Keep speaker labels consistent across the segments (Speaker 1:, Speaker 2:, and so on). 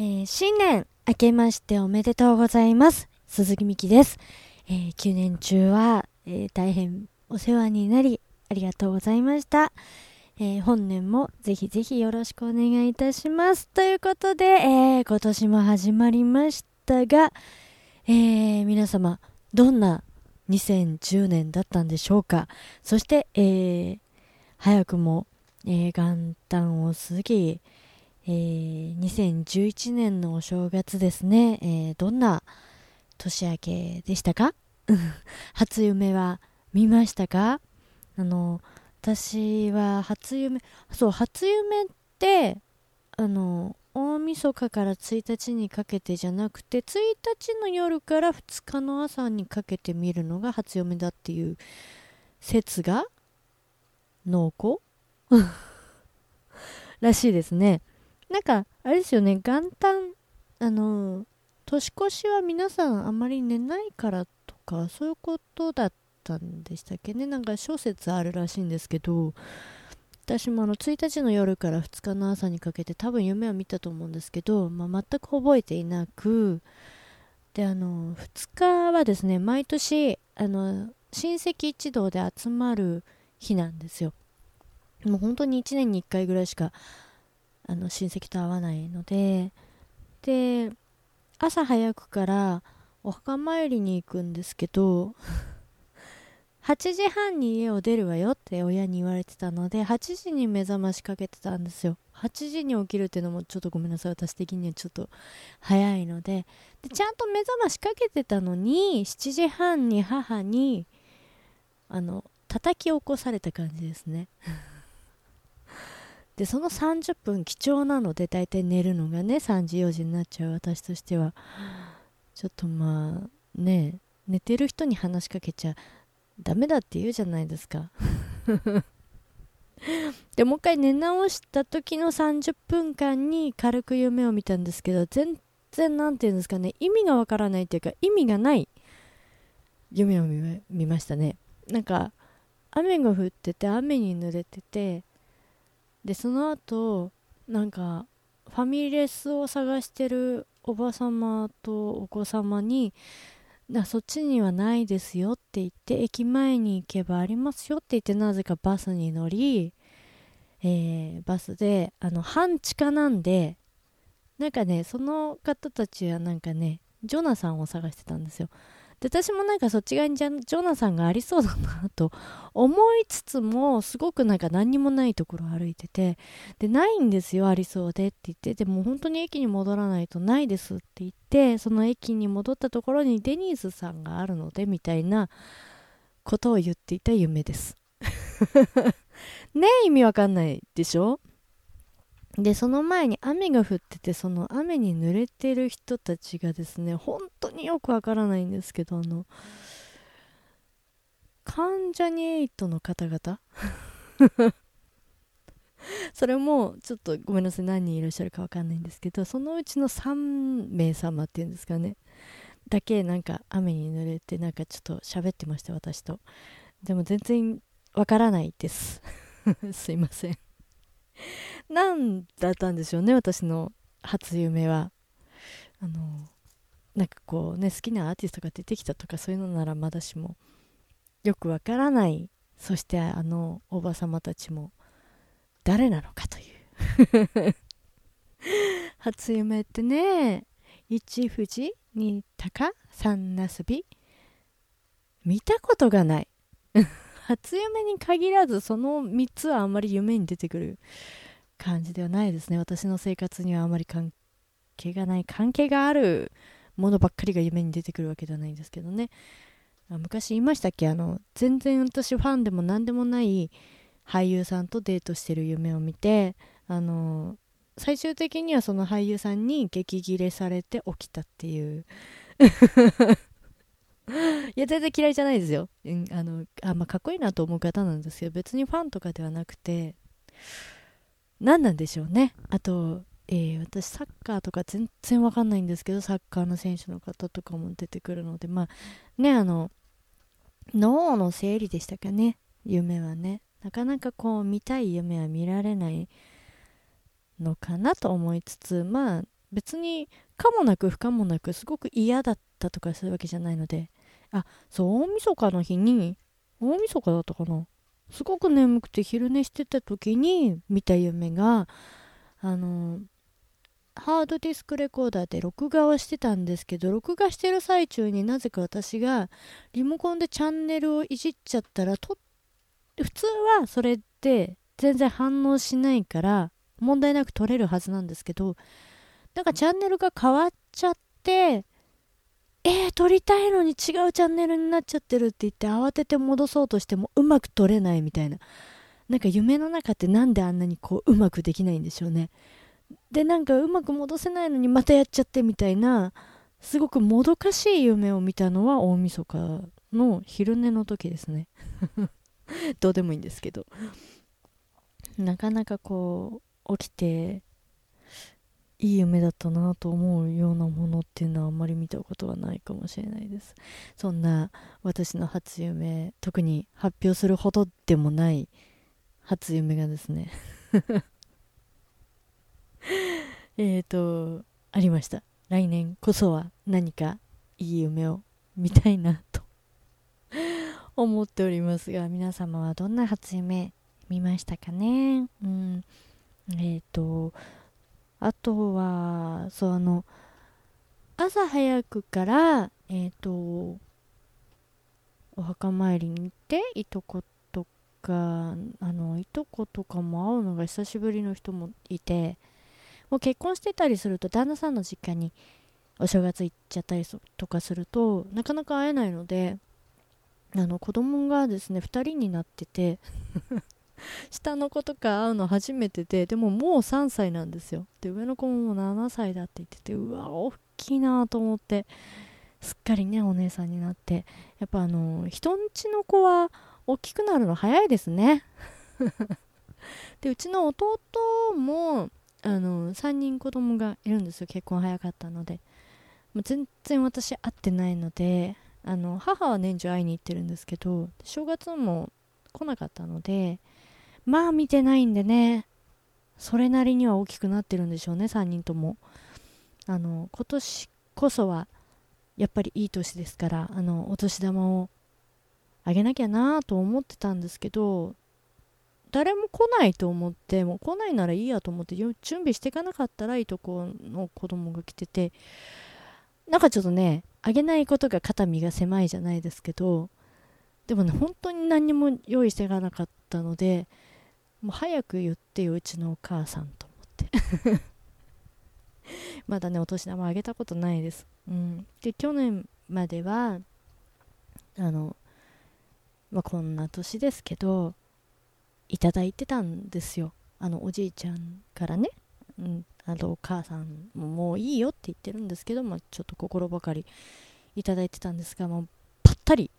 Speaker 1: えー、新年明けましておめでとうございます。鈴木美希です。えー、9年中は、えー、大変お世話になり、ありがとうございました。えー、本年もぜひぜひよろしくお願いいたします。ということで、えー、今年も始まりましたが、えー、皆様、どんな2010年だったんでしょうか。そして、えー、早くも、え、元旦を過ぎ、えー、2011年のお正月ですね、えー、どんな年明けでしたか？初夢は見ましたか？あの、私は初夢、そう、初夢って、あの、大晦日から1日にかけてじゃなくて、1日の夜から2日の朝にかけて見るのが初夢だっていう説が濃厚？らしいですね。なんか、あれですよね、元旦、あの、年越しは皆さんあまり寝ないからとか、そういうことだったんでしたっけね？なんか諸説あるらしいんですけど、私もあの1日の夜から2日の朝にかけて多分夢は見たと思うんですけど、まあ、全く覚えていなく、で、あの、2日はですね、毎年、あの、親戚一同で集まる日なんですよ。もう本当に1年に1回ぐらいしかあの親戚と会わないので。で朝早くからお墓参りに行くんですけど 8時半に家を出るわよって親に言われてたので8時に目覚ましかけてたんですよ。8時に起きるっていうのもちょっとごめんなさい。私的にはちょっと早いので。でちゃんと目覚ましかけてたのに7時半に母にあの叩き起こされた感じですね。でその30分貴重なので大体寝るのがね3時4時になっちゃう私としては。ちょっとまあね寝てる人に話しかけちゃダメだって言うじゃないですか。でもう一回寝直した時の30分間に軽く夢を見たんですけど全然何て言うんですかね意味がわからないっていうか意味がない夢を見ましたね。なんか雨が降ってて雨に濡れててでその後なんかファミレスを探してるおばさまとお子様にそっちにはないですよって言って駅前に行けばありますよって言ってなぜかバスに乗り、えー、バスであの半地下なんでなんかねその方たちはなんかねジョナサンを探してたんですよ。で私もなんかそっち側にジョナサンがありそうだなと思いつつもすごくなんか何にもないところを歩いててでないんですよありそうでって言って。でも本当に駅に戻らないとないですって言ってその駅に戻ったところにデニーズさんがあるのでみたいなことを言っていた夢です。ね意味わかんないでしょ？で、その前に雨が降ってて、その雨に濡れてる人たちがですね、本当によくわからないんですけど、あの、関ジャニエイトの方々？それもちょっとごめんなさい何人いらっしゃるかわかんないんですけどそのうちの3名様っていうんですかね。だけなんか雨に濡れてなんかちょっと喋ってました私と。でも全然わからないです。すいません。何だったんでしょうね私の初夢は。あのなんかこうね好きなアーティストが出てきたとかそういうのならまだしもよくわからない。そしてあのおばさまたちも誰なのかという。初夢ってね一富士二鷹三なすび。見たことがない。初夢に限らずその3つはあんまり夢に出てくる感じではないですね。私の生活にはあまり関係がない関係があるものばっかりが夢に出てくるわけではないんですけどね。昔言いましたっけ？あの全然私ファンでも何でもない俳優さんとデートしてる夢を見てあの最終的にはその俳優さんに激ギレされて起きたっていう。いや全然嫌いじゃないですよ、うん、あのあ、まあ、かっこいいなと思う方なんですけど別にファンとかではなくて。何なんでしょうね。あと、えー、私サッカーとか全然わかんないんですけどサッカーの選手の方とかも出てくるので。まあねあの脳の整理でしたかね。夢はね。なかなかこう見たい夢は見られないのかなと思いつつまあ別に可もなく不可もなくすごく嫌だったとかするわけじゃないので。あそう大晦日の日に大晦日だったかな。すごく眠くて昼寝してた時に見た夢があのハードディスクレコーダーで録画をしてたんですけど録画してる最中になぜか私がリモコンでチャンネルをいじっちゃったらと普通はそれって全然反応しないから問題なく撮れるはずなんですけどなんかチャンネルが変わっちゃってえー、撮りたいのに違うチャンネルになっちゃってるって言って慌てて戻そうとしてもうまく撮れないみたいな。なんか夢の中ってなんであんなにこううまくできないんでしょうね。でなんかうまく戻せないのにまたやっちゃってみたいなすごくもどかしい夢を見たのは大晦日の昼寝の時ですね。どうでもいいんですけど。なかなかこう起きていい夢だったなと思うようなものっていうのはあんまり見たことはないかもしれないです。そんな私の初夢特に発表するほどでもない初夢がですね。えっとありました。来年こそは何かいい夢を見たいなと思っておりますが皆様はどんな初夢見ましたかね？うん。えっ、ー、とあとはそうあの朝早くからえっ、ー、とお墓参りに行っていとことかあのいとことかも会うのが久しぶりの人もいてもう結婚してたりすると旦那さんの実家にお正月行っちゃったりとかするとなかなか会えないのであの子供がですね2人になってて 下の子とか会うの初めてででももう3歳なんですよ。で上の子ももう7歳だって言っててうわ大きいなと思ってすっかりねお姉さんになって。やっぱあの人んちの子は大きくなるの早いですね。でうちの弟もあの3人子供がいるんですよ。結婚早かったので。もう全然私会ってないのであの母は年中会いに行ってるんですけど正月も来なかったのでまあ見てないんでね。それなりには大きくなってるんでしょうね3人とも。あの今年こそはやっぱりいい年ですからあのお年玉をあげなきゃなと思ってたんですけど誰も来ないと思ってもう来ないならいいやと思って準備していかなかったらいいとこの子供が来ててなんかちょっとねあげないことが肩身が狭いじゃないですけどでもね本当に何にも用意していかなかったのでもう早く言ってようちのお母さんと思って。まだねお年玉あげたことないです、うん、で去年まではあのまあこんな年ですけどいただいてたんですよ。あのおじいちゃんからね、うん、あとお母さんももういいよって言ってるんですけど、まあ、ちょっと心ばかりいただいてたんですがもうぱったり。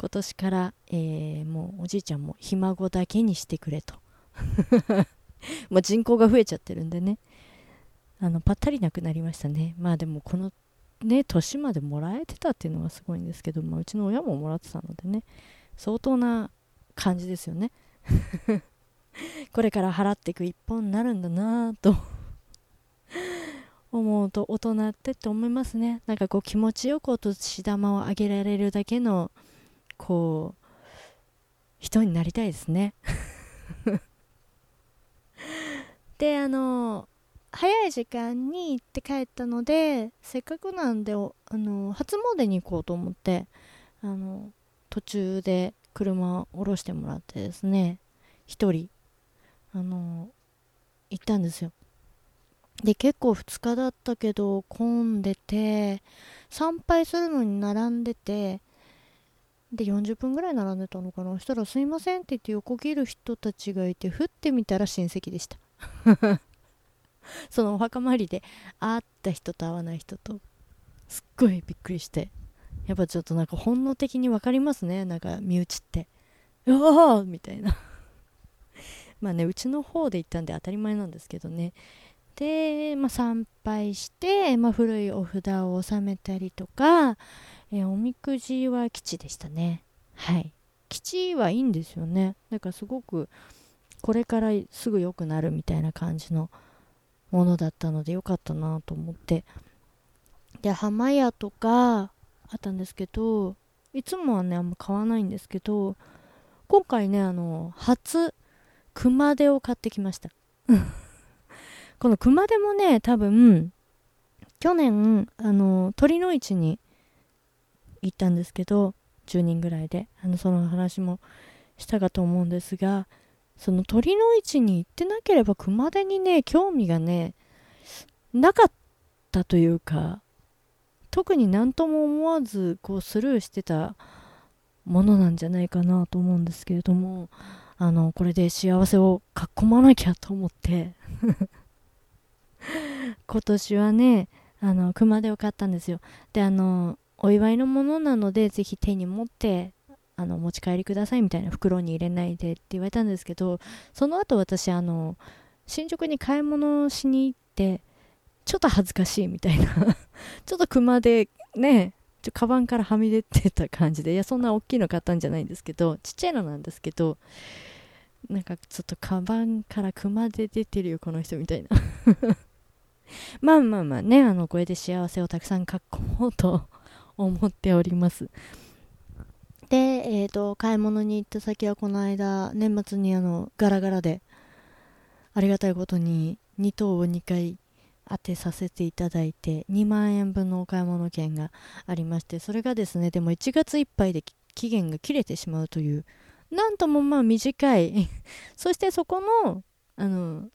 Speaker 1: 今年から、えー、もうおじいちゃんもひ孫だけにしてくれと。もう人口が増えちゃってるんでね。あのぱったりなくなりましたね。まあでもこのね年までもらえてたっていうのがすごいんですけど、まあ、うちの親ももらってたのでね。相当な感じですよね。これから払っていく一本になるんだなぁと。思うと大人ってって思いますね。なんかこう気持ちよくお年玉をあげられるだけのこう人になりたいですね。であの早い時間に行って帰ったのでせっかくなんであの初詣に行こうと思ってあの途中で車を降ろしてもらってですね1人あの行ったんですよ。で結構2日だったけど混んでて参拝するのに並んでてで40分ぐらい並んでたのかな。そしたら「すいません」って言って横切る人たちがいて振ってみたら親戚でした。そのお墓参りで会った人と会わない人とすっごいびっくりして。やっぱちょっとなんか本能的に分かりますね。なんか身内って。うわーみたいな。まあねうちの方で行ったんで当たり前なんですけどね。で、まあ、参拝して、まあ、古いお札を納めたりとか、えー、おみくじは吉でしたね。はい。吉はいいんですよね。だからすごくこれからすぐ良くなるみたいな感じのものだったのでよかったなと思って。で浜屋とかあったんですけどいつもはねあんま買わないんですけど今回ねあの初熊手を買ってきました。この熊手もね多分去年あの鳥の市に行ったんですけど10人ぐらいであのその話もしたかと思うんですがその鳥の市に行ってなければ熊手にね興味がねなかったというか特に何とも思わずこうスルーしてたものなんじゃないかなと思うんですけれどもあのこれで幸せを囲まなきゃと思って 今年はねあの熊手を買ったんですよ。であのお祝いのものなのでぜひ手に持ってあの持ち帰りくださいみたいな袋に入れないでって言われたんですけどその後私あの新宿に買い物しに行ってちょっと恥ずかしいみたいな ちょっと熊でねちょカバンからはみ出てた感じでいやそんな大きいの買ったんじゃないんですけどちっちゃいのなんですけどなんかちょっとカバンから熊で出てるよこの人みたいな。まあまあまあねあのこれで幸せをたくさん囲もうと思っております。で、えーと、買い物に行った先はこの間年末にあのガラガラでありがたいことに2等を2回当てさせていただいて2万円分のお買い物券がありましてそれがですねでも1月いっぱいで期限が切れてしまうというなんともまあ短い。そしてそこのあの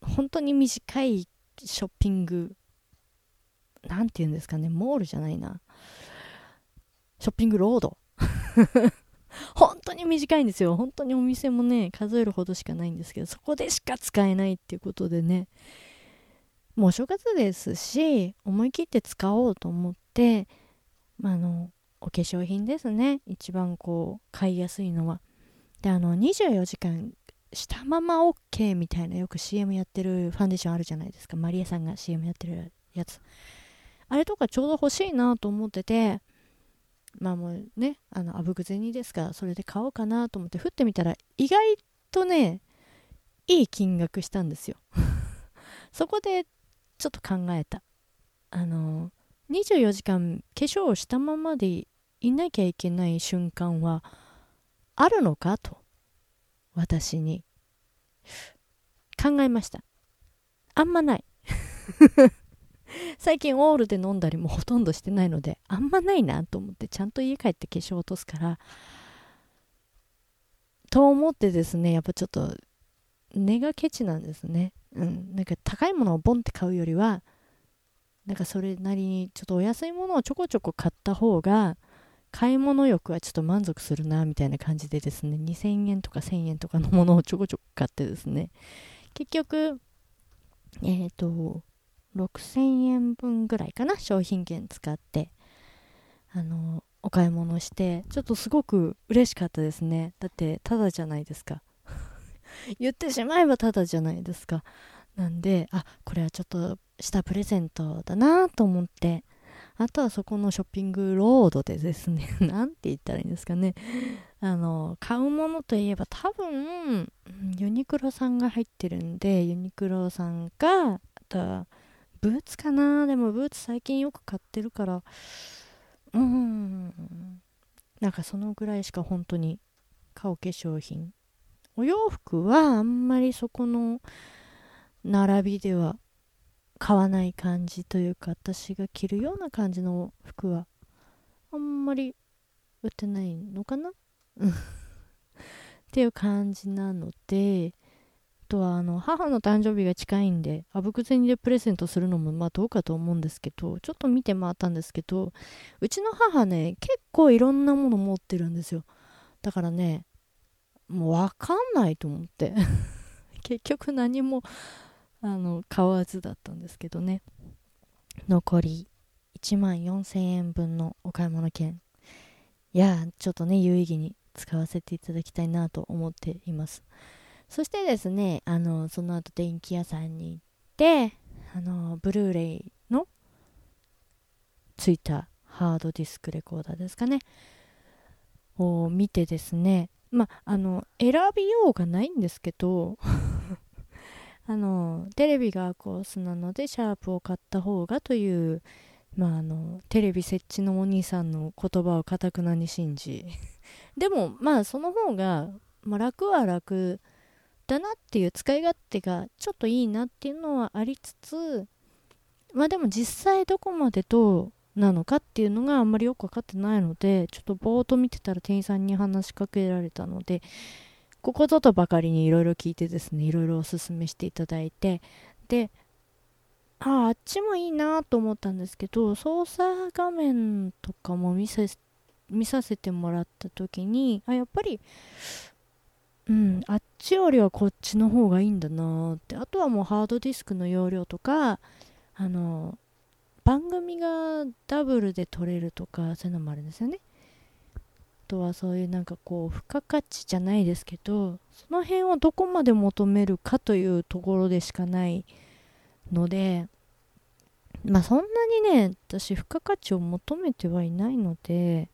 Speaker 1: 本当に短いショッピングなんて言うんですかねモールじゃないな。ショッピングロード 本当に短いんですよ。本当にお店もね、数えるほどしかないんですけど、そこでしか使えないっていうことでね、もうお正月ですし、思い切って使おうと思って、まあの、お化粧品ですね。一番こう、買いやすいのは。で、あの、24時間したまま OK みたいなよく CM やってるファンデーションあるじゃないですか。マリエさんが CM やってるやつ。あれとかちょうど欲しいなと思ってて、まあもうね、あの、あぶく銭ですから、それで買おうかなと思って振ってみたら、意外とね、いい金額したんですよ。そこで、ちょっと考えた。あの、24時間化粧をしたままでいなきゃいけない瞬間は、あるのかと、私に。考えました。あんまない。最近オールで飲んだりもほとんどしてないので、あんまないなと思って、ちゃんと家帰って化粧落とすから、と思ってですね、やっぱちょっと、値がケチなんですね。うん。なんか高いものをボンって買うよりは、なんかそれなりにちょっとお安いものをちょこちょこ買った方が、買い物欲はちょっと満足するな、みたいな感じでですね、2000円とか1000円とかのものをちょこちょこ買ってですね、結局、えっ、ー、と、6000円分ぐらいかな商品券使って。あのお買い物してちょっとすごく嬉しかったですね。だってただじゃないですか。言ってしまえばただじゃないですか。なんであこれはちょっとしたプレゼントだなと思って。あとはそこのショッピングロードでですね。なんて言ったらいいんですかね。あの買うものといえば多分ユニクロさんが入ってるんでユニクロさんかあとはブーツかな？でもブーツ最近よく買ってるから。うーん。なんかそのぐらいしか本当に買う化粧品。お洋服はあんまりそこの並びでは買わない感じというか私が着るような感じの服はあんまり売ってないのかな？っていう感じなのでとはあの母の誕生日が近いんであぶく銭でプレゼントするのもまあどうかと思うんですけどちょっと見て回ったんですけどうちの母ね結構いろんなもの持ってるんですよ。だからねもうわかんないと思って。結局何もあの買わずだったんですけどね。残り1万4000円分のお買い物券。いやちょっとね有意義に使わせていただきたいなと思っています。そしてですね、あの、その後電気屋さんに行って、あの、ブルーレイのついたハードディスクレコーダーですかね、を見てですね、まあ、の、選びようがないんですけど、あのテレビがコースなのでシャープを買った方がというまああのテレビ設置のお兄さんの言葉をかたくなに信じ。でもまあその方が、まあ、楽は楽だなっていう使い勝手がちょっといいなっていうのはありつつまあでも実際どこまでどうなのかっていうのがあんまりよく分かってないのでちょっとぼーっと見てたら店員さんに話しかけられたのでここぞとばかりにいろいろ聞いてですねいろいろおすすめしていただいてでああっちもいいなと思ったんですけど操作画面とかも見せ見させてもらった時にあやっぱりうんあっちよりはこっちの方がいいんだなって。あとはもうハードディスクの容量とかあの番組がダブルで撮れるとかそういうのもあるんですよね。あとはそういうなんかこう付加価値じゃないですけどその辺をどこまで求めるかというところでしかないのでまあそんなにね私付加価値を求めてはいないので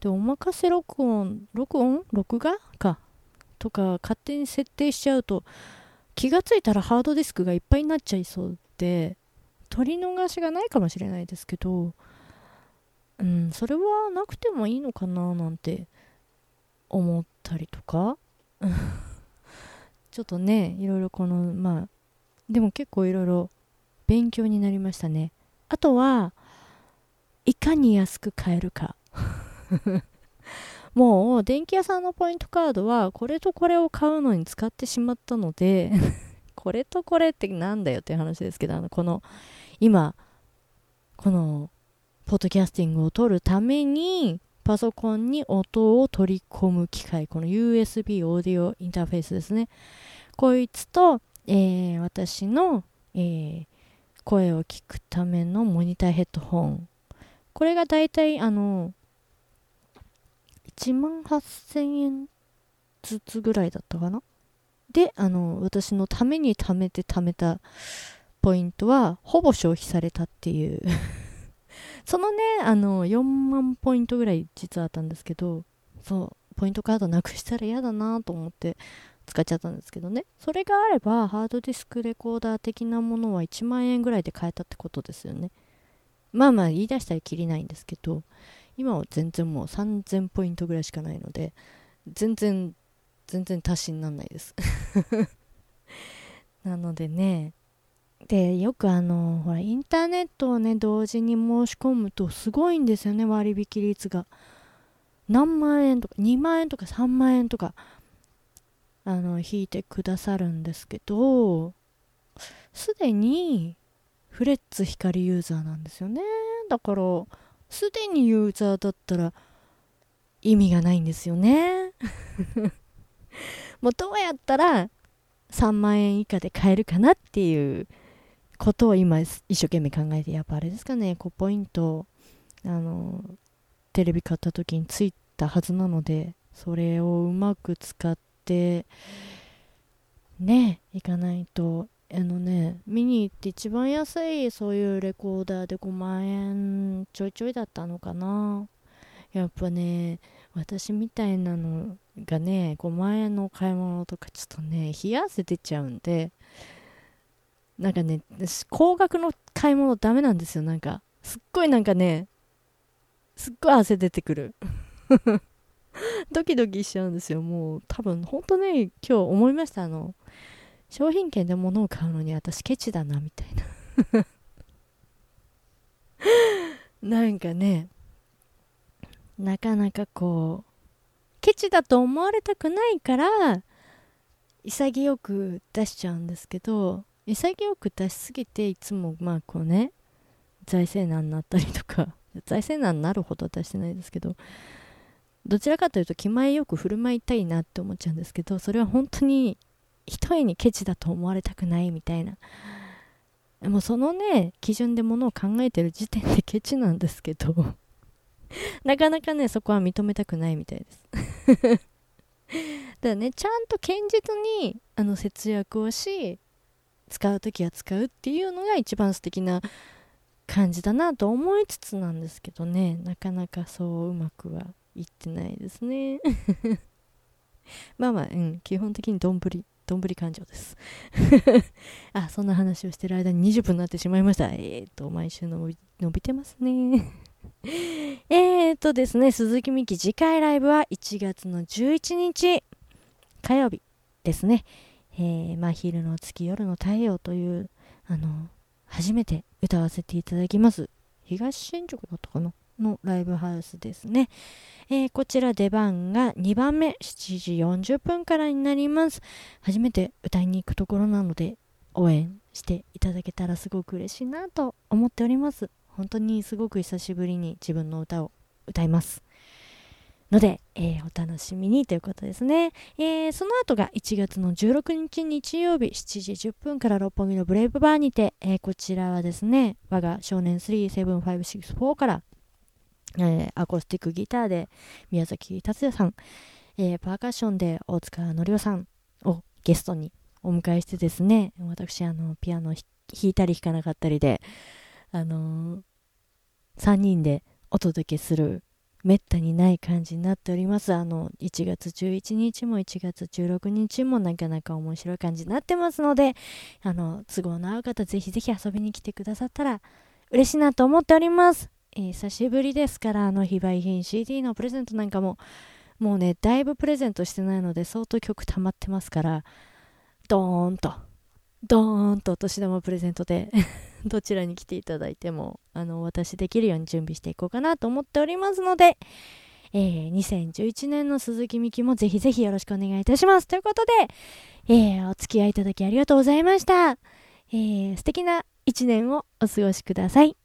Speaker 1: でお任せ録音録音？録画？か。とか勝手に設定しちゃうと気がついたらハードディスクがいっぱいになっちゃいそうで取り逃しがないかもしれないですけどうんそれはなくてもいいのかななんて思ったりとか。ちょっとねいろいろこのまあでも結構いろいろ勉強になりましたね。あとはいかに安く買えるか。もう電気屋さんのポイントカードはこれとこれを買うのに使ってしまったので これとこれってなんだよっていう話ですけどあのこの今このポッドキャスティングを撮るためにパソコンに音を取り込む機械この USB オーディオインターフェースですね。こいつと、えー、私の、えー、声を聞くためのモニターヘッドホン。これがだいたいあの1万8000円ずつぐらいだったかな？で、あの、私のために貯めて貯めたポイントは、ほぼ消費されたっていう そのね、あの、4万ポイントぐらい実はあったんですけど、そう、ポイントカードなくしたら嫌だなと思って使っちゃったんですけどね。それがあれば、ハードディスクレコーダー的なものは1万円ぐらいで買えたってことですよね。まあまあ言い出したらきりないんですけど、今は全然もう3000ポイントぐらいしかないので全然全然足しにならないです。なのでねでよくあのほらインターネットをね同時に申し込むとすごいんですよね割引率が。何万円とか2万円とか3万円とかあの引いてくださるんですけどすでにフレッツ光ユーザーなんですよね。だからすでにユーザーだったら意味がないんですよね。もうどうやったら3万円以下で買えるかなっていうことを今一生懸命考えてやっぱあれですかね。5ポイントあのテレビ買った時についたはずなのでそれをうまく使ってねいかないとあのね、見に行って一番安いそういうレコーダーで5万円ちょいちょいだったのかな。やっぱね、私みたいなのがね、5万円の買い物とかちょっとね、冷や汗出ちゃうんで、なんかね、高額の買い物ダメなんですよ、なんか。すっごいなんかね、すっごい汗出てくる。ドキドキしちゃうんですよ、もう多分、本当ね、今日思いました、あの、商品券で物を買うのに私ケチだなみたいな。なんかねなかなかこうケチだと思われたくないから潔く出しちゃうんですけど潔く出しすぎていつもまあこうね財政難になったりとか 財政難になるほど出してないですけどどちらかというと気前よく振る舞いたいなって思っちゃうんですけどそれは本当に一重にケチだと思われたくないみたいな。もうそのね基準でものを考えてる時点でケチなんですけど。なかなかねそこは認めたくないみたいです。だからねちゃんと堅実にあの節約をし使う時は使うっていうのが一番素敵な感じだなと思いつつなんですけどね。なかなかそううまくはいってないですね。まあまあうん基本的にどんどんぶり感情です。あそんな話をしてる間に20分になってしまいました。えっ、と毎週伸び伸びてますね。えっとですね鈴木美希次回ライブは1月の11日火曜日ですね。えー、真昼の月夜の太陽というあの初めて歌わせていただきます。東新宿だったかな？のライブハウスですね、えー、こちら出番が2番目7時40分からになります。初めて歌いに行くところなので応援していただけたらすごく嬉しいなと思っております。本当にすごく久しぶりに自分の歌を歌います。ので、えー、お楽しみにということですね、えー、その後が1月の16日日曜日7時10分から六本木のブレイブバーにて、えー、こちらはですね我が少年37564からえー、アコースティックギターで宮崎達也さん、えー、パーカッションで大塚典夫さんをゲストにお迎えしてですね、私、あの、ピアノ弾いたり弾かなかったりで、あのー、3人でお届けするめったにない感じになっております。あの、1月11日も1月16日もなかなか面白い感じになってますので、あの、都合の合う方、ぜひぜひ遊びに来てくださったら嬉しいなと思っております。えー、久しぶりですから、あの、非売品 CD のプレゼントなんかも、もうね、だいぶプレゼントしてないので、相当曲溜まってますから、ドーンと、ドーンとお年玉プレゼントで どちらに来ていただいても、あの、お渡しできるように準備していこうかなと思っておりますので、えー、2011年の鈴木美希もぜひぜひよろしくお願いいたします。ということで、えー、お付き合いいただきありがとうございました。えー、素敵な一年をお過ごしください。